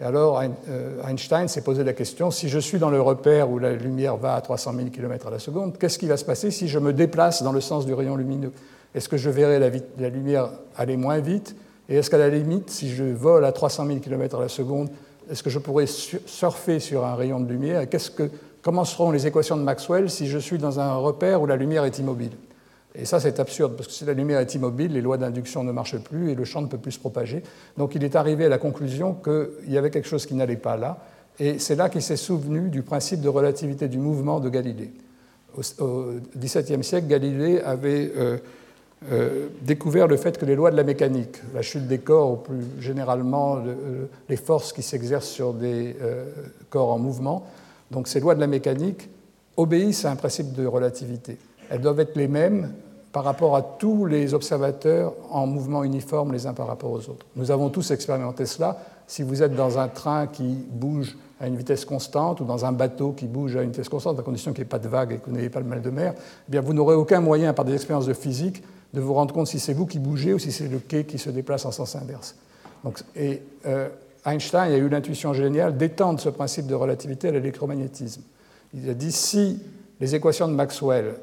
[SPEAKER 2] Et alors euh, Einstein s'est posé la question, si je suis dans le repère où la lumière va à 300 000 km à la seconde, qu'est-ce qui va se passer si je me déplace dans le sens du rayon lumineux? Est-ce que je verrai la lumière aller moins vite? Et est-ce qu'à la limite, si je vole à 300 000 km à la seconde, est-ce que je pourrais surfer sur un rayon de lumière? Et que, comment seront les équations de Maxwell si je suis dans un repère où la lumière est immobile? Et ça, c'est absurde, parce que si la lumière est immobile, les lois d'induction ne marchent plus et le champ ne peut plus se propager. Donc il est arrivé à la conclusion qu'il y avait quelque chose qui n'allait pas là. Et c'est là qu'il s'est souvenu du principe de relativité du mouvement de Galilée. Au XVIIe siècle, Galilée avait euh, euh, découvert le fait que les lois de la mécanique, la chute des corps, ou plus généralement les forces qui s'exercent sur des euh, corps en mouvement, donc ces lois de la mécanique obéissent à un principe de relativité. Elles doivent être les mêmes par rapport à tous les observateurs en mouvement uniforme les uns par rapport aux autres. Nous avons tous expérimenté cela. Si vous êtes dans un train qui bouge à une vitesse constante ou dans un bateau qui bouge à une vitesse constante, à condition qu'il n'y ait pas de vagues et que vous n'ayez pas le mal de mer, eh bien vous n'aurez aucun moyen, par des expériences de physique, de vous rendre compte si c'est vous qui bougez ou si c'est le quai qui se déplace en sens inverse. Donc, et euh, Einstein a eu l'intuition géniale d'étendre ce principe de relativité à l'électromagnétisme. Il a dit si les équations de Maxwell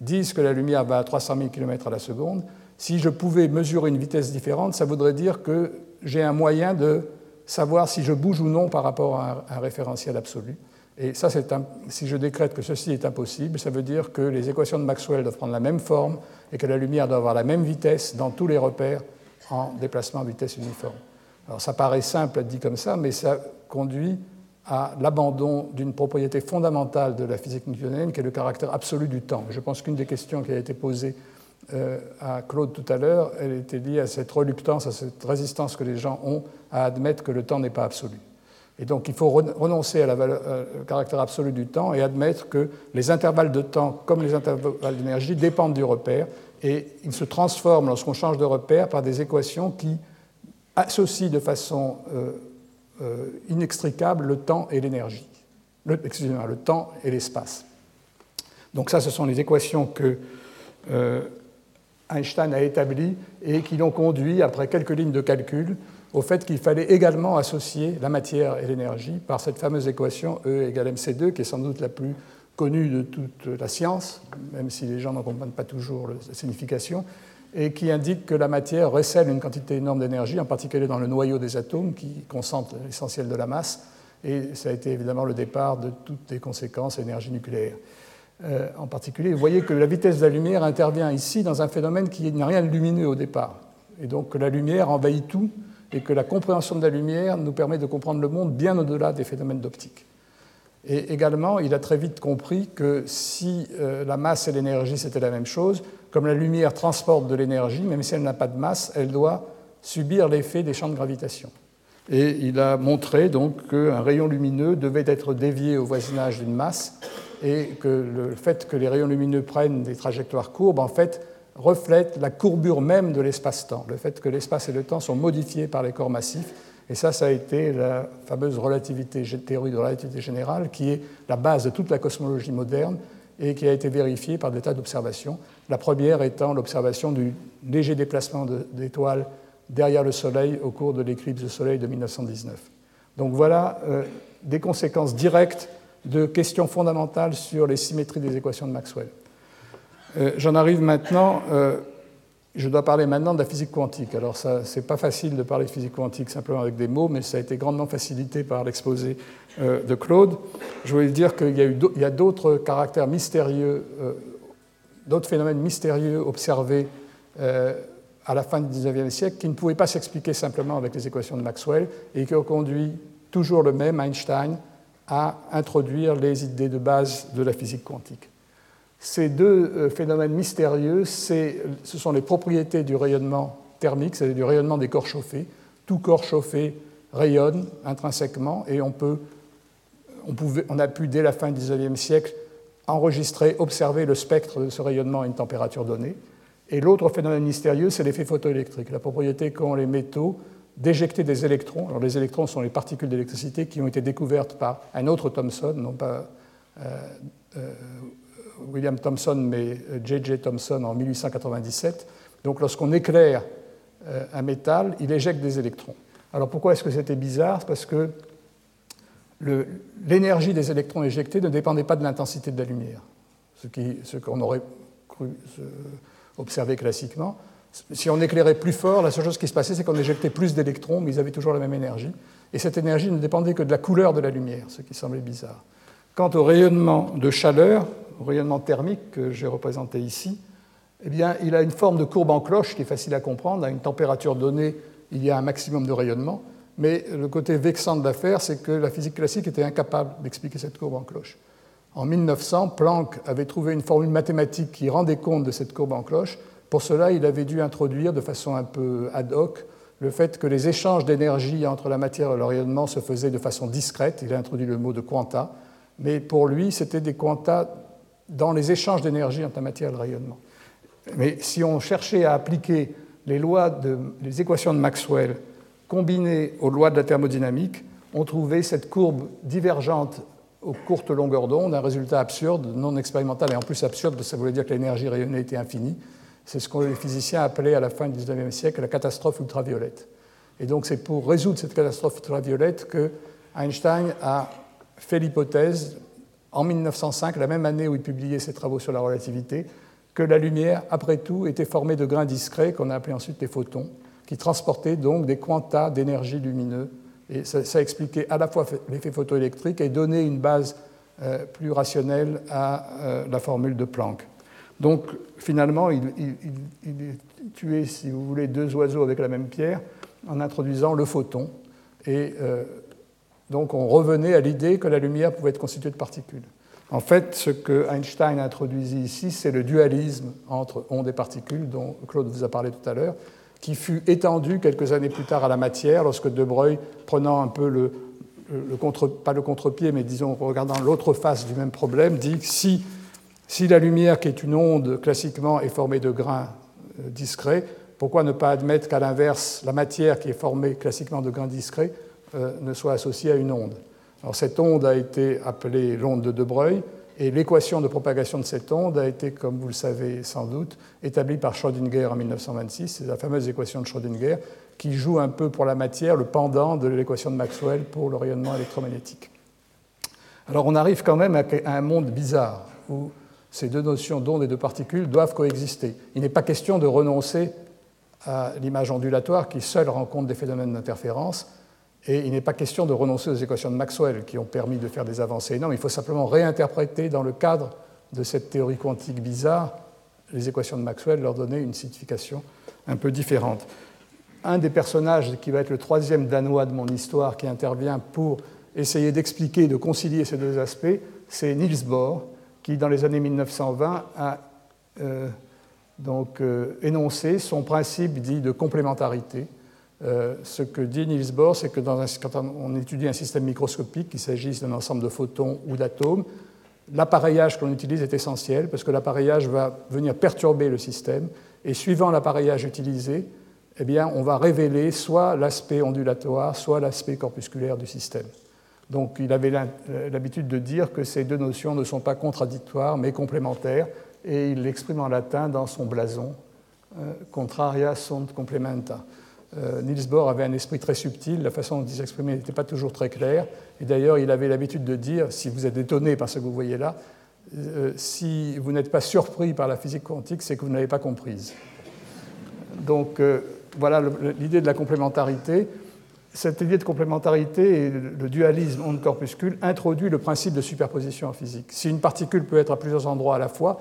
[SPEAKER 2] disent que la lumière va à 300 000 km à la seconde, si je pouvais mesurer une vitesse différente, ça voudrait dire que j'ai un moyen de savoir si je bouge ou non par rapport à un référentiel absolu. Et ça, si je décrète que ceci est impossible, ça veut dire que les équations de Maxwell doivent prendre la même forme et que la lumière doit avoir la même vitesse dans tous les repères en déplacement à vitesse uniforme. Alors ça paraît simple dit comme ça, mais ça conduit à l'abandon d'une propriété fondamentale de la physique newtonienne qui est le caractère absolu du temps. Je pense qu'une des questions qui a été posée euh, à Claude tout à l'heure, elle était liée à cette reluctance, à cette résistance que les gens ont à admettre que le temps n'est pas absolu. Et donc il faut renoncer valeur, euh, au caractère absolu du temps et admettre que les intervalles de temps, comme les intervalles d'énergie, dépendent du repère et ils se transforment lorsqu'on change de repère par des équations qui associent de façon euh, euh, inextricable le temps et l'énergie. excusez-moi, le temps et l'espace. Donc ça, ce sont les équations que Einstein a établies et qui l'ont conduit, après quelques lignes de calcul, au fait qu'il fallait également associer la matière et l'énergie par cette fameuse équation E égale mc2, qui est sans doute la plus connue de toute la science, même si les gens n'en comprennent pas toujours la signification, et qui indique que la matière recèle une quantité énorme d'énergie, en particulier dans le noyau des atomes, qui concentre l'essentiel de la masse, et ça a été évidemment le départ de toutes les conséquences énergie nucléaire. Euh, en particulier, vous voyez que la vitesse de la lumière intervient ici dans un phénomène qui n'a rien de lumineux au départ, et donc que la lumière envahit tout, et que la compréhension de la lumière nous permet de comprendre le monde bien au-delà des phénomènes d'optique. Et également, il a très vite compris que si euh, la masse et l'énergie c'était la même chose, comme la lumière transporte de l'énergie, même si elle n'a pas de masse, elle doit subir l'effet des champs de gravitation. Et il a montré donc qu'un rayon lumineux devait être dévié au voisinage d'une masse et que le fait que les rayons lumineux prennent des trajectoires courbes, en fait, reflète la courbure même de l'espace-temps, le fait que l'espace et le temps sont modifiés par les corps massifs. Et ça, ça a été la fameuse relativité, théorie de relativité générale, qui est la base de toute la cosmologie moderne et qui a été vérifiée par des tas d'observations. La première étant l'observation du léger déplacement d'étoiles derrière le Soleil au cours de l'éclipse de Soleil de 1919. Donc voilà euh, des conséquences directes de questions fondamentales sur les symétries des équations de Maxwell. Euh, j'en arrive maintenant, euh, je dois parler maintenant de la physique quantique. Alors, ce n'est pas facile de parler de physique quantique simplement avec des mots, mais ça a été grandement facilité par l'exposé de Claude. Je voulais dire qu'il y a, d'autres caractères mystérieux, d'autres phénomènes mystérieux observés à la fin du XIXe siècle qui ne pouvaient pas s'expliquer simplement avec les équations de Maxwell et qui ont conduit toujours le même Einstein à introduire les idées de base de la physique quantique. Ces deux euh, phénomènes mystérieux, ce sont les propriétés du rayonnement thermique, c'est-à-dire du rayonnement des corps chauffés. Tout corps chauffé rayonne intrinsèquement et on, peut, on a pu, dès la fin du XIXe siècle, enregistrer, observer le spectre de ce rayonnement à une température donnée. Et l'autre phénomène mystérieux, c'est l'effet photoélectrique, la propriété qu'ont les métaux d'éjecter des électrons. Alors les électrons sont les particules d'électricité qui ont été découvertes par un autre Thomson, non pas euh, euh, William Thomson, mais J.J. Thomson en 1897. Donc lorsqu'on éclaire euh, un métal, il éjecte des électrons. Alors pourquoi est-ce que c'était bizarre? Parce que l'énergie des électrons éjectés ne dépendait pas de l'intensité de la lumière, ce qu'on aurait cru observer classiquement. Si on éclairait plus fort, la seule chose qui se passait, c'est qu'on éjectait plus d'électrons, mais ils avaient toujours la même énergie. Et cette énergie ne dépendait que de la couleur de la lumière, ce qui semblait bizarre. Quant au rayonnement de chaleur, au rayonnement thermique que j'ai représenté ici, eh bien, il a une forme de courbe en cloche qui est facile à comprendre. À une température donnée, il y a un maximum de rayonnement. Mais le côté vexant de l'affaire, c'est que la physique classique était incapable d'expliquer cette courbe en cloche. En 1900, Planck avait trouvé une formule mathématique qui rendait compte de cette courbe en cloche, pour cela, il avait dû introduire de façon un peu ad hoc le fait que les échanges d'énergie entre la matière et le rayonnement se faisaient de façon discrète. Il a introduit le mot de quanta, mais pour lui, c'était des quantas dans les échanges d'énergie entre la matière et le rayonnement. Mais si on cherchait à appliquer les lois les équations de Maxwell combinées aux lois de la thermodynamique, on trouvait cette courbe divergente aux courtes longueurs d'onde, un résultat absurde, non expérimental et en plus absurde, parce que ça voulait dire que l'énergie rayonnée était infinie. C'est ce que les physiciens appelaient à la fin du XIXe siècle la catastrophe ultraviolette. Et donc c'est pour résoudre cette catastrophe ultraviolette que Einstein a fait l'hypothèse, en 1905, la même année où il publiait ses travaux sur la relativité, que la lumière, après tout, était formée de grains discrets qu'on a appelés ensuite les photons, qui transportaient donc des quantas d'énergie lumineuse. Et ça, expliquait à la fois l'effet photoélectrique et donnait une base euh, plus rationnelle à euh, la formule de Planck. Donc finalement, il, tuait, si vous voulez, deux oiseaux avec la même pierre en introduisant le photon. Et euh, donc on revenait à l'idée que la lumière pouvait être constituée de particules. En fait, ce que Einstein a introduit ici, c'est le dualisme entre ondes et particules, dont Claude vous a parlé tout à l'heure, qui fut étendu quelques années plus tard à la matière, lorsque De Broglie, prenant un peu le, contre, pas le contre-pied, mais disons regardant l'autre face du même problème, dit que si la lumière, qui est une onde classiquement, est formée de grains euh, discrets, pourquoi ne pas admettre qu'à l'inverse, la matière qui est formée classiquement de grains discrets euh, ne soit associée à une onde? Alors cette onde a été appelée l'onde de De Broglie, et l'équation de propagation de cette onde a été, comme vous le savez sans doute, établie par Schrödinger en 1926. C'est la fameuse équation de Schrödinger qui joue un peu pour la matière le pendant de l'équation de Maxwell pour le rayonnement électromagnétique. Alors on arrive quand même à un monde bizarre où ces deux notions d'onde et de particules doivent coexister. Il n'est pas question de renoncer à l'image ondulatoire qui seule rencontre des phénomènes d'interférence, et il n'est pas question de renoncer aux équations de Maxwell qui ont permis de faire des avancées énormes. Il faut simplement réinterpréter dans le cadre de cette théorie quantique bizarre les équations de Maxwell, leur donner une signification un peu différente. Un des personnages qui va être le troisième danois de mon histoire qui intervient pour essayer d'expliquer, de concilier ces deux aspects, c'est Niels Bohr qui, dans les années 1920, a euh, donc, euh, énoncé son principe dit de complémentarité. Euh, ce que dit Niels Bohr, c'est que dans quand on étudie un système microscopique, qu'il s'agisse d'un ensemble de photons ou d'atomes, l'appareillage qu'on utilise est essentiel parce que l'appareillage va venir perturber le système et suivant l'appareillage utilisé, eh bien, on va révéler soit l'aspect ondulatoire, soit l'aspect corpusculaire du système. Donc il avait l'habitude de dire que ces deux notions ne sont pas contradictoires mais complémentaires et il l'exprime en latin dans son blason, euh, Contraria sunt complementa. Euh, Niels Bohr avait un esprit très subtil, la façon dont il s'exprimait n'était pas toujours très claire, et d'ailleurs il avait l'habitude de dire, si vous êtes étonné par ce que vous voyez là, euh, si vous n'êtes pas surpris par la physique quantique, c'est que vous ne l'avez pas comprise. Donc voilà l'idée de la complémentarité cette idée de complémentarité et le dualisme onde-corpuscule introduit le principe de superposition en physique. Si une particule peut être à plusieurs endroits à la fois,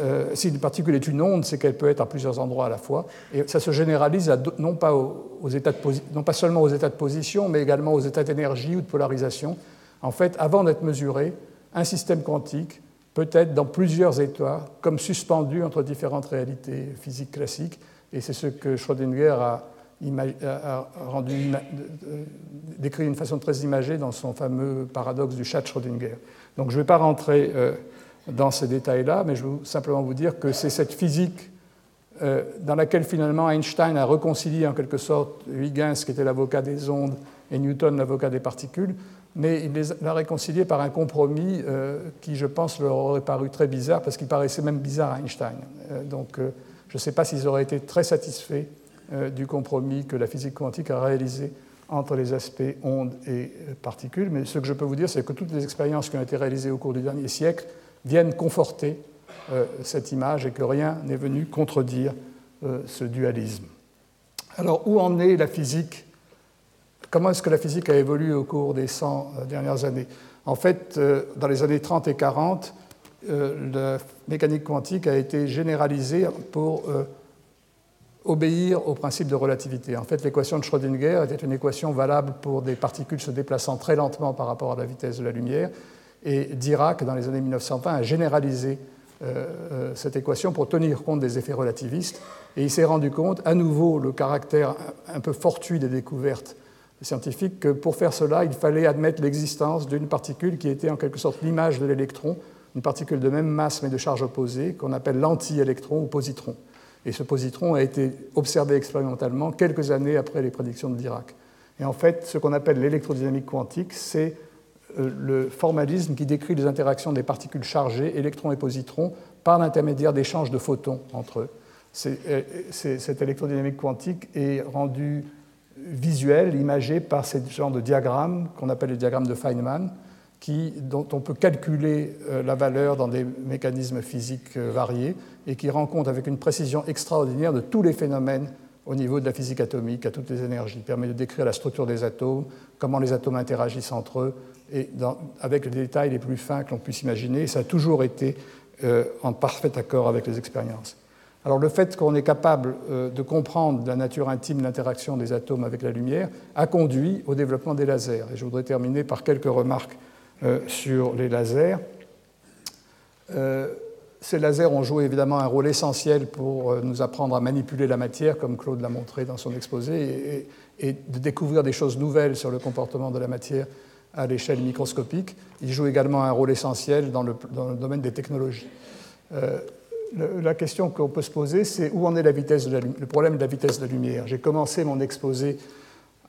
[SPEAKER 2] euh, si une particule est une onde, c'est qu'elle peut être à plusieurs endroits à la fois. Et ça se généralise non, pas aux, états non pas seulement aux états de position, mais également aux états d'énergie ou de polarisation. En fait, avant d'être mesuré, un système quantique peut être dans plusieurs états, comme suspendu entre différentes réalités physiques classiques. Et c'est ce que Schrödinger a rendu, décrit d'une façon très imagée dans son fameux paradoxe du chat de Schrödinger. Donc je ne vais pas rentrer euh, dans ces détails-là, mais je veux simplement vous dire que c'est cette physique euh, dans laquelle finalement Einstein a réconcilié en quelque sorte Huygens, qui était l'avocat des ondes, et Newton, l'avocat des particules, mais il les a réconciliés par un compromis euh, qui, je pense, leur aurait paru très bizarre, parce qu'il paraissait même bizarre à Einstein. donc je ne sais pas s'ils auraient été très satisfaits euh, du compromis que la physique quantique a réalisé entre les aspects ondes et euh, particules. Mais ce que je peux vous dire, c'est que toutes les expériences qui ont été réalisées au cours du dernier siècle viennent conforter euh, cette image et que rien n'est venu contredire ce dualisme. Alors, où en est la physique? Comment est-ce que la physique a évolué au cours des 100 dernières années? En fait, dans les années 30 et 40, la mécanique quantique a été généralisée pour obéir au principe de relativité. En fait, l'équation de Schrödinger était une équation valable pour des particules se déplaçant très lentement par rapport à la vitesse de la lumière. Et Dirac, dans les années 1920, a généralisé euh, euh, cette équation pour tenir compte des effets relativistes. Et il s'est rendu compte, à nouveau, le caractère un peu fortuit des découvertes scientifiques, que pour faire cela, il fallait admettre l'existence d'une particule qui était en quelque sorte l'image de l'électron, une particule de même masse mais de charge opposée, qu'on appelle l'anti-électron ou positron. Et ce positron a été observé expérimentalement quelques années après les prédictions de Dirac. Et en fait, ce qu'on appelle l'électrodynamique quantique, c'est le formalisme qui décrit les interactions des particules chargées, électrons et positrons, par l'intermédiaire d'échanges de photons entre eux. Euh, cette électrodynamique quantique est rendue visuelle, imagée par ce genre de diagrammes qu'on appelle le diagramme de Feynman, dont on peut calculer euh, la valeur dans des mécanismes physiques euh, variés et qui rend compte avec une précision extraordinaire de tous les phénomènes au niveau de la physique atomique, à toutes les énergies. Permet de décrire la structure des atomes, comment les atomes interagissent entre eux, et avec les détails les plus fins que l'on puisse imaginer. ça a toujours été euh, en parfait accord avec les expériences. Alors le fait qu'on est capable de comprendre la nature intime de l'interaction des atomes avec la lumière a conduit au développement des lasers. Et je voudrais terminer par quelques remarques euh, sur les lasers. Euh, ces lasers ont joué évidemment un rôle essentiel pour euh, nous apprendre à manipuler la matière, comme Claude l'a montré dans son exposé, et, de découvrir des choses nouvelles sur le comportement de la matière à l'échelle microscopique. Ils jouent également un rôle essentiel dans le, domaine des technologies. la question qu'on peut se poser, c'est où en est la vitesse de la, le problème de la vitesse de la lumière. J'ai commencé mon exposé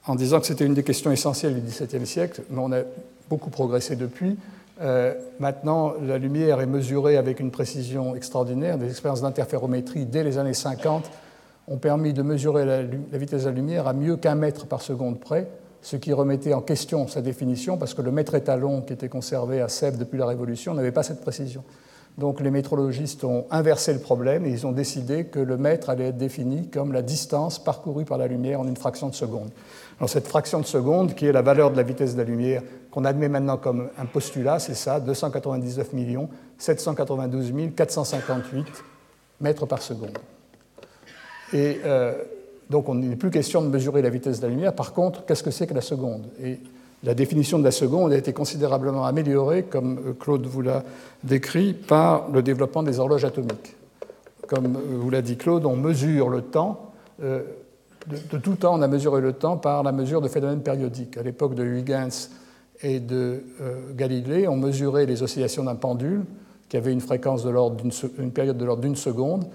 [SPEAKER 2] en disant que c'était une des questions essentielles du XVIIe siècle, mais on a beaucoup progressé depuis. Euh, maintenant, la lumière est mesurée avec une précision extraordinaire. Des expériences d'interférométrie dès les années 50 ont permis de mesurer la, vitesse de la lumière à mieux qu'un mètre par seconde près, ce qui remettait en question sa définition parce que le mètre étalon qui était conservé à Sèvres depuis la Révolution n'avait pas cette précision. Donc les métrologistes ont inversé le problème et ils ont décidé que le mètre allait être défini comme la distance parcourue par la lumière en une fraction de seconde. Alors cette fraction de seconde, qui est la valeur de la vitesse de la lumière, qu'on admet maintenant comme un postulat, c'est ça, 299 792 458 mètres par seconde. Et euh, donc on n'est plus question de mesurer la vitesse de la lumière. Par contre, qu'est-ce que c'est que la seconde? Et la définition de la seconde a été considérablement améliorée, comme Claude vous l'a décrit, par le développement des horloges atomiques. Comme vous l'a dit Claude, on mesure le temps. Euh, de, tout temps, on a mesuré le temps par la mesure de phénomènes périodiques. À l'époque de Huygens et de euh, Galilée, on mesurait les oscillations d'un pendule qui avait une fréquence d'une période de l'ordre d'une seconde,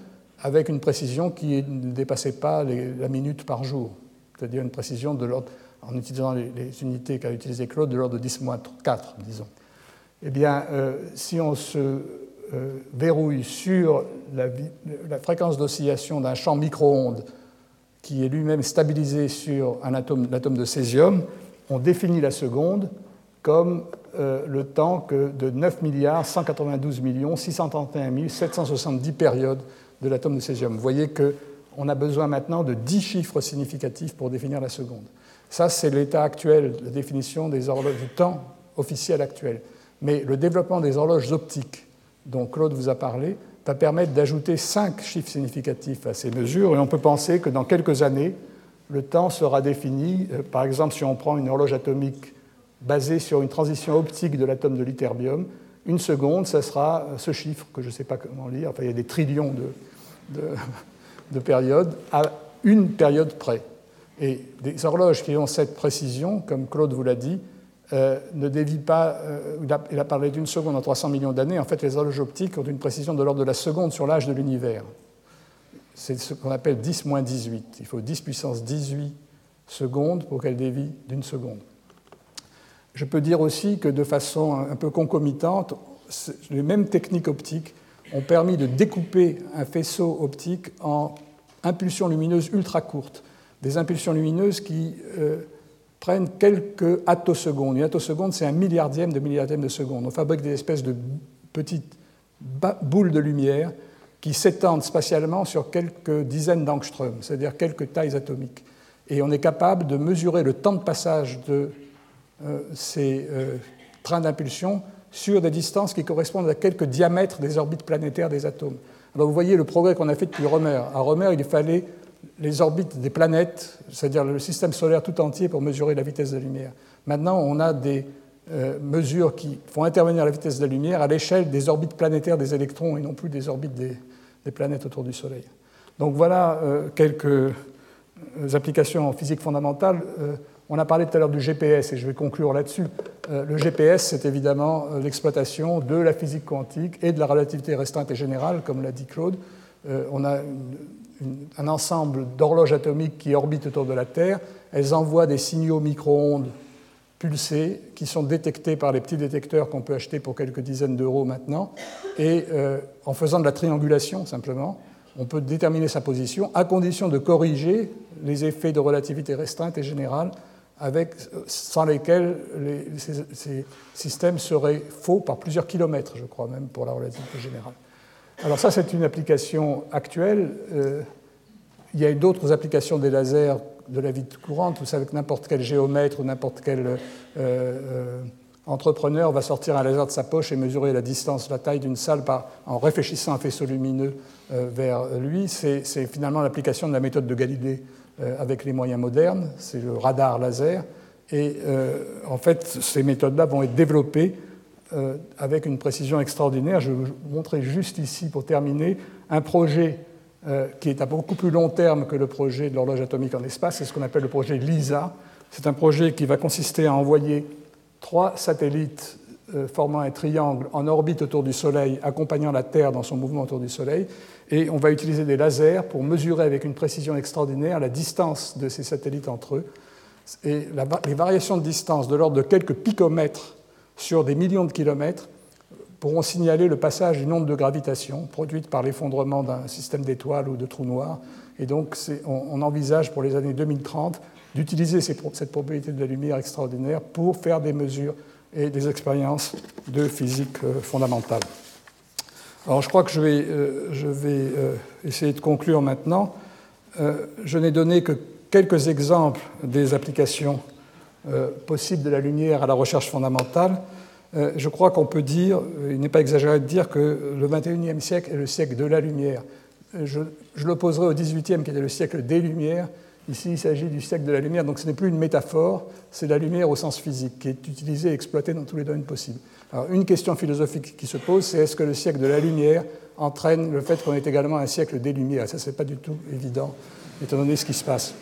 [SPEAKER 2] avec une précision qui ne dépassait pas la minute par jour, c'est-à-dire une précision de l'ordre en utilisant les, unités qu'a utilisées Claude, de l'ordre de 10 4, disons. Eh bien, euh, si on se euh, verrouille sur la, fréquence d'oscillation d'un champ micro-ondes qui est lui-même stabilisé sur un atome, l'atome de césium, on définit la seconde comme euh, le temps que de 9 milliards 192 millions 631 770 périodes de l'atome de césium. Vous voyez qu'on a besoin maintenant de 10 chiffres significatifs pour définir la seconde. Ça, c'est l'état actuel, la définition des horloges du temps officiel actuel. Mais le développement des horloges optiques, dont Claude vous a parlé, va permettre d'ajouter 5 chiffres significatifs à ces mesures, et on peut penser que dans quelques années, le temps sera défini. Euh, par exemple, si on prend une horloge atomique basée sur une transition optique de l'atome de l'iterbium, une seconde, ça sera ce chiffre que je ne sais pas comment lire, enfin il y a des trillions de, [LAUGHS] de périodes, à une période près. Et des horloges qui ont cette précision, comme Claude vous l'a dit, euh, ne dévient pas. Euh, il, a, parlé d'une seconde en 300 millions d'années. En fait, les horloges optiques ont une précision de l'ordre de la seconde sur l'âge de l'univers. C'est ce qu'on appelle 10-18. Il faut 10 puissance 18 secondes pour qu'elle dévie d'une seconde. Je peux dire aussi que de façon un peu concomitante, les mêmes techniques optiques ont permis de découper un faisceau optique en impulsions lumineuses ultra courtes des impulsions lumineuses qui euh, prennent quelques attosecondes. Une attoseconde, c'est un milliardième de milliardième de seconde. On fabrique des espèces de petites boules de lumière qui s'étendent spatialement sur quelques dizaines d'angstroms, c'est-à-dire quelques tailles atomiques. Et on est capable de mesurer le temps de passage de ces euh, trains d'impulsion sur des distances qui correspondent à quelques diamètres des orbites planétaires des atomes. Alors vous voyez le progrès qu'on a fait depuis Romer. À Romer, il fallait les orbites des planètes, c'est-à-dire le système solaire tout entier pour mesurer la vitesse de la lumière. Maintenant, on a des euh, mesures qui font intervenir la vitesse de la lumière à l'échelle des orbites planétaires des électrons et non plus des orbites des, planètes autour du Soleil. Donc voilà euh, quelques euh, applications en physique fondamentale. On a parlé tout à l'heure du GPS et je vais conclure là-dessus. le GPS, c'est évidemment l'exploitation de la physique quantique et de la relativité restreinte et générale, comme l'a dit Claude. on a un ensemble d'horloges atomiques qui orbitent autour de la Terre. Elles envoient des signaux micro-ondes pulsés qui sont détectés par les petits détecteurs qu'on peut acheter pour quelques dizaines d'euros maintenant. Et euh, en faisant de la triangulation simplement, on peut déterminer sa position à condition de corriger les effets de relativité restreinte et générale sans lesquels ces systèmes seraient faux par plusieurs kilomètres, je crois même, pour la relativité générale. Alors ça, c'est une application actuelle. Euh, il y a d'autres applications des lasers de la vie courante. Vous savez que n'importe quel géomètre ou n'importe quel euh, euh, entrepreneur va sortir un laser de sa poche et mesurer la distance, la taille d'une salle en réfléchissant un faisceau lumineux vers lui. C'est finalement l'application de la méthode de Galilée avec les moyens modernes. C'est le radar laser. Et en fait, ces méthodes-là vont être développées euh, avec une précision extraordinaire. Je vais vous montrer juste ici, pour terminer, un projet euh, qui est à beaucoup plus long terme que le projet de l'horloge atomique en espace. C'est ce qu'on appelle le projet LISA. C'est un projet qui va consister à envoyer trois satellites euh, formant un triangle en orbite autour du Soleil, accompagnant la Terre dans son mouvement autour du Soleil. Et on va utiliser des lasers pour mesurer avec une précision extraordinaire la distance de ces satellites entre eux. Et les variations de distance de l'ordre de quelques picomètres sur des millions de kilomètres pourront signaler le passage d'une onde de gravitation produite par l'effondrement d'un système d'étoiles ou de trous noirs. Et donc, on, envisage pour les années 2030 d'utiliser cette propriété de la lumière extraordinaire pour faire des mesures et des expériences de physique euh, fondamentale. Alors, je crois que je vais, euh, euh, essayer de conclure maintenant. Je n'ai donné que quelques exemples des applications euh, possible de la lumière à la recherche fondamentale, euh, je crois qu'on peut dire, euh, il n'est pas exagéré de dire que le XXIe siècle est le siècle de la lumière. Je, je l'opposerai au XVIIIe qui était le siècle des lumières. Ici, il s'agit du siècle de la lumière, donc ce n'est plus une métaphore, c'est la lumière au sens physique, qui est utilisée et exploitée dans tous les domaines possibles. Alors, une question philosophique qui se pose, c'est est-ce que le siècle de la lumière entraîne le fait qu'on est également un siècle des lumières? Ça, ce n'est pas du tout évident, étant donné ce qui se passe.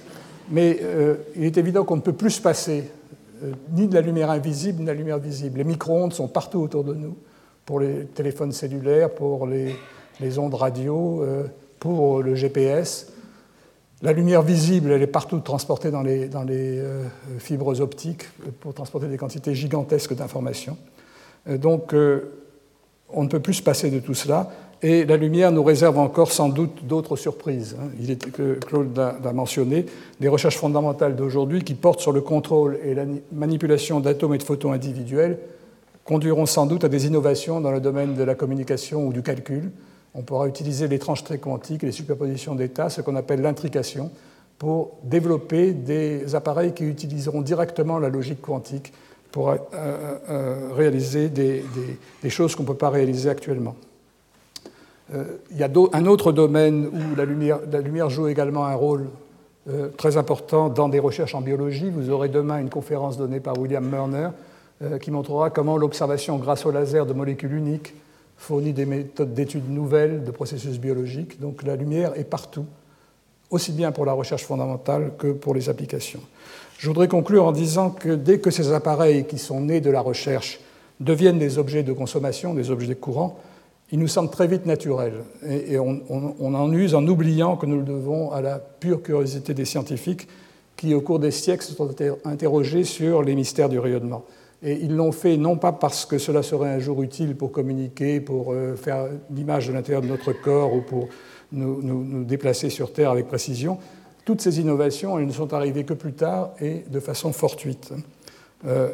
[SPEAKER 2] Mais euh, il est évident qu'on ne peut plus se passer euh, ni de la lumière invisible, ni de la lumière visible. Les micro-ondes sont partout autour de nous, pour les téléphones cellulaires, pour les, ondes radio, euh, pour le GPS. La lumière visible, elle est partout transportée dans les fibres optiques pour transporter des quantités gigantesques d'informations. Donc, on ne peut plus se passer de tout cela. Et la lumière nous réserve encore sans doute d'autres surprises. Hein. Il est, que Claude l'a mentionné, les recherches fondamentales d'aujourd'hui qui portent sur le contrôle et la manipulation d'atomes et de photons individuels conduiront sans doute à des innovations dans le domaine de la communication ou du calcul. On pourra utiliser l'étrangeté quantique les superpositions d'états, ce qu'on appelle l'intrication, pour développer des appareils qui utiliseront directement la logique quantique pour euh, euh, réaliser des, choses qu'on ne peut pas réaliser actuellement. Euh, il y a un autre domaine où la lumière, joue également un rôle très important dans des recherches en biologie. Vous aurez demain une conférence donnée par William Murner qui montrera comment l'observation grâce au laser de molécules uniques fournit des méthodes d'études nouvelles de processus biologiques. Donc la lumière est partout, aussi bien pour la recherche fondamentale que pour les applications. Je voudrais conclure en disant que dès que ces appareils qui sont nés de la recherche deviennent des objets de consommation, des objets courants, il nous semble très vite naturel. Et, on, en use en oubliant que nous le devons à la pure curiosité des scientifiques qui, au cours des siècles, se sont interrogés sur les mystères du rayonnement. Et ils l'ont fait non pas parce que cela serait un jour utile pour communiquer, pour euh, faire l'image de l'intérieur de notre corps ou pour nous, déplacer sur Terre avec précision. Toutes ces innovations, elles ne sont arrivées que plus tard et de façon fortuite. Euh,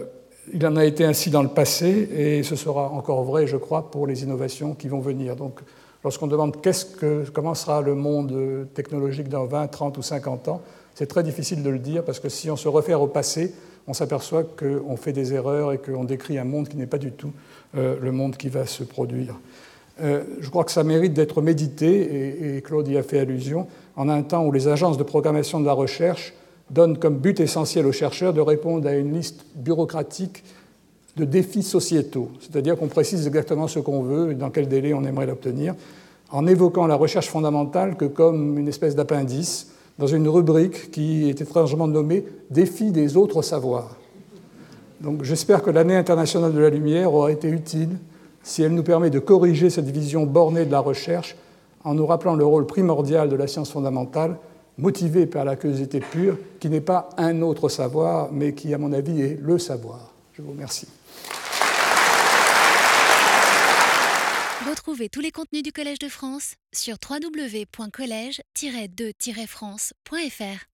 [SPEAKER 2] il en a été ainsi dans le passé et ce sera encore vrai, je crois, pour les innovations qui vont venir. Donc, lorsqu'on demande que, comment sera le monde technologique dans 20, 30 ou 50 ans, c'est très difficile de le dire parce que si on se réfère au passé, on s'aperçoit qu'on fait des erreurs et qu'on décrit un monde qui n'est pas du tout euh, le monde qui va se produire. Euh, je crois que ça mérite d'être médité, et Claude y a fait allusion, en un temps où les agences de programmation de la recherche donne comme but essentiel aux chercheurs de répondre à une liste bureaucratique de défis sociétaux, c'est-à-dire qu'on précise exactement ce qu'on veut et dans quel délai on aimerait l'obtenir, en évoquant la recherche fondamentale que comme une espèce d'appendice dans une rubrique qui est étrangement nommée Défis des autres savoirs. Donc j'espère que l'année internationale de la lumière aura été utile si elle nous permet de corriger cette vision bornée de la recherche en nous rappelant le rôle primordial de la science fondamentale motivé par la curiosité pure, qui n'est pas un autre savoir, mais qui, à mon avis, est le savoir. Je vous remercie.
[SPEAKER 1] Retrouvez tous les contenus du Collège de France sur www.colège-2-france.fr.